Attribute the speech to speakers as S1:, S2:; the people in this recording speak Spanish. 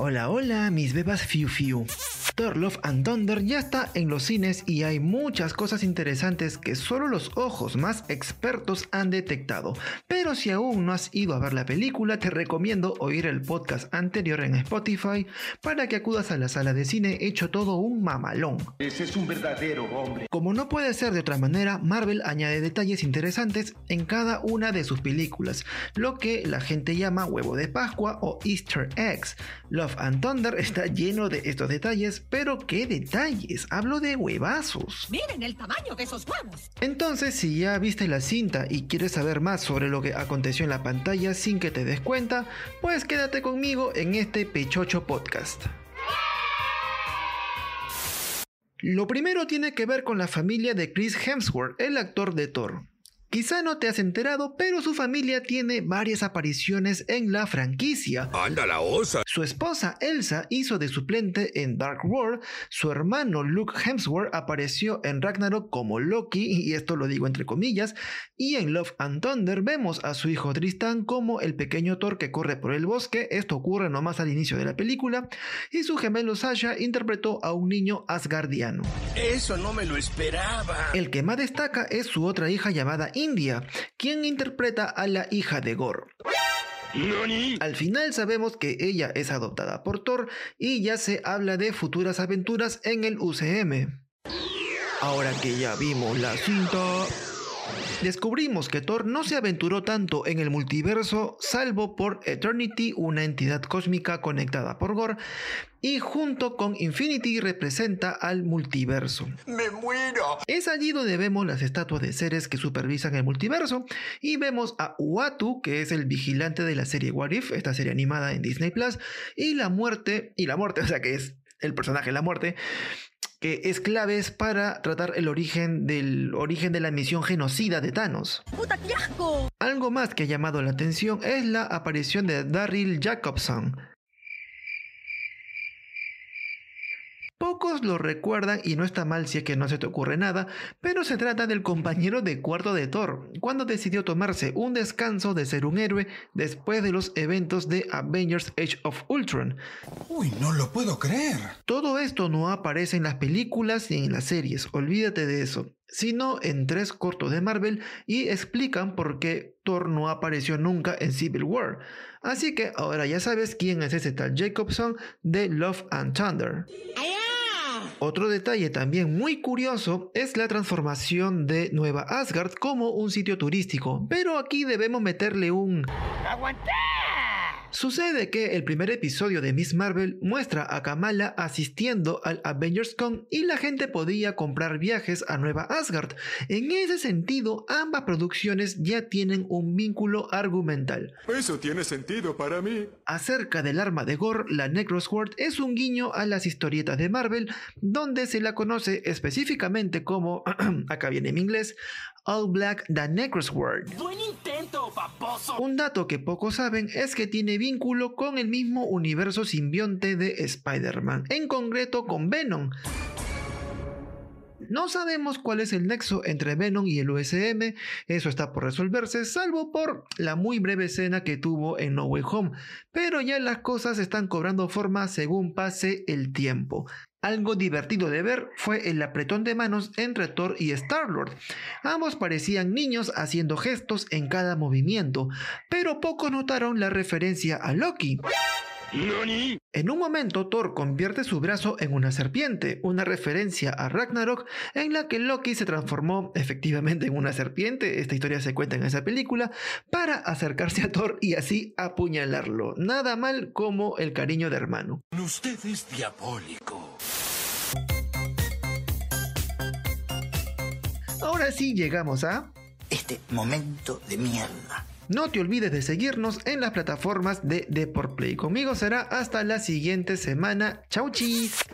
S1: Hola, hola, mis bebas Fiu Fiu. Thor Love and Thunder ya está en los cines y hay muchas cosas interesantes que solo los ojos más expertos han detectado. Pero si aún no has ido a ver la película, te recomiendo oír el podcast anterior en Spotify para que acudas a la sala de cine hecho todo un mamalón.
S2: Ese es un verdadero hombre.
S1: Como no puede ser de otra manera, Marvel añade detalles interesantes en cada una de sus películas, lo que la gente llama huevo de Pascua o Easter eggs. Love and Thunder está lleno de estos detalles, pero ¿qué detalles? Hablo de huevazos.
S3: Miren el tamaño de esos huevos.
S1: Entonces, si ya viste la cinta y quieres saber más sobre lo que aconteció en la pantalla sin que te des cuenta, pues quédate conmigo en este Pechocho Podcast. Lo primero tiene que ver con la familia de Chris Hemsworth, el actor de Thor. Quizá no te has enterado, pero su familia tiene varias apariciones en la franquicia.
S4: ¡Anda la osa!
S1: Su esposa Elsa hizo de suplente en Dark World, su hermano Luke Hemsworth apareció en Ragnarok como Loki, y esto lo digo entre comillas, y en Love and Thunder vemos a su hijo Tristan como el pequeño Thor que corre por el bosque, esto ocurre nomás al inicio de la película, y su gemelo Sasha interpretó a un niño asgardiano.
S4: Eso no me lo esperaba.
S1: El que más destaca es su otra hija llamada India, quien interpreta a la hija de Gore. Al final sabemos que ella es adoptada por Thor y ya se habla de futuras aventuras en el UCM. Ahora que ya vimos la cinta, descubrimos que Thor no se aventuró tanto en el multiverso salvo por Eternity, una entidad cósmica conectada por Gore, y junto con Infinity representa al multiverso.
S4: ¡Me muero!
S1: Es allí donde vemos las estatuas de seres que supervisan el multiverso y vemos a Uatu, que es el vigilante de la serie What If, esta serie animada en Disney Plus, y la muerte, y la muerte, o sea que es el personaje La Muerte, que es claves para tratar el origen del origen de la misión genocida de Thanos.
S3: ¡Puta, qué asco!
S1: Algo más que ha llamado la atención es la aparición de Daryl Jacobson. Pocos lo recuerdan y no está mal si es que no se te ocurre nada, pero se trata del compañero de cuarto de Thor, cuando decidió tomarse un descanso de ser un héroe después de los eventos de Avengers Age of Ultron.
S5: Uy, no lo puedo creer.
S1: Todo esto no aparece en las películas ni en las series, olvídate de eso, sino en tres cortos de Marvel y explican por qué Thor no apareció nunca en Civil War. Así que ahora ya sabes quién es ese tal Jacobson de Love and Thunder. Otro detalle también muy curioso es la transformación de Nueva Asgard como un sitio turístico, pero aquí debemos meterle un... Sucede que el primer episodio de Miss Marvel muestra a Kamala asistiendo al Avengers Con y la gente podía comprar viajes a Nueva Asgard. En ese sentido, ambas producciones ya tienen un vínculo argumental.
S5: Eso tiene sentido para mí.
S1: Acerca del arma de Gore, la Necrosword es un guiño a las historietas de Marvel, donde se la conoce específicamente como, acá viene en inglés, All Black the Necrosword.
S3: ¡Buen
S1: Un dato que pocos saben es que tiene vínculo con el mismo universo simbionte de Spider-Man, en concreto con Venom. No sabemos cuál es el nexo entre Venom y el USM, eso está por resolverse, salvo por la muy breve escena que tuvo en No Way Home, pero ya las cosas están cobrando forma según pase el tiempo. Algo divertido de ver fue el apretón de manos entre Thor y Star-Lord. Ambos parecían niños haciendo gestos en cada movimiento, pero pocos notaron la referencia a Loki. En un momento Thor convierte su brazo en una serpiente, una referencia a Ragnarok en la que Loki se transformó efectivamente en una serpiente, esta historia se cuenta en esa película, para acercarse a Thor y así apuñalarlo. Nada mal como el cariño de hermano.
S4: Usted es diabólico.
S1: Ahora sí llegamos a...
S6: Este momento de mierda.
S1: No te olvides de seguirnos en las plataformas de Deport Play. Conmigo será hasta la siguiente semana. Chau chis.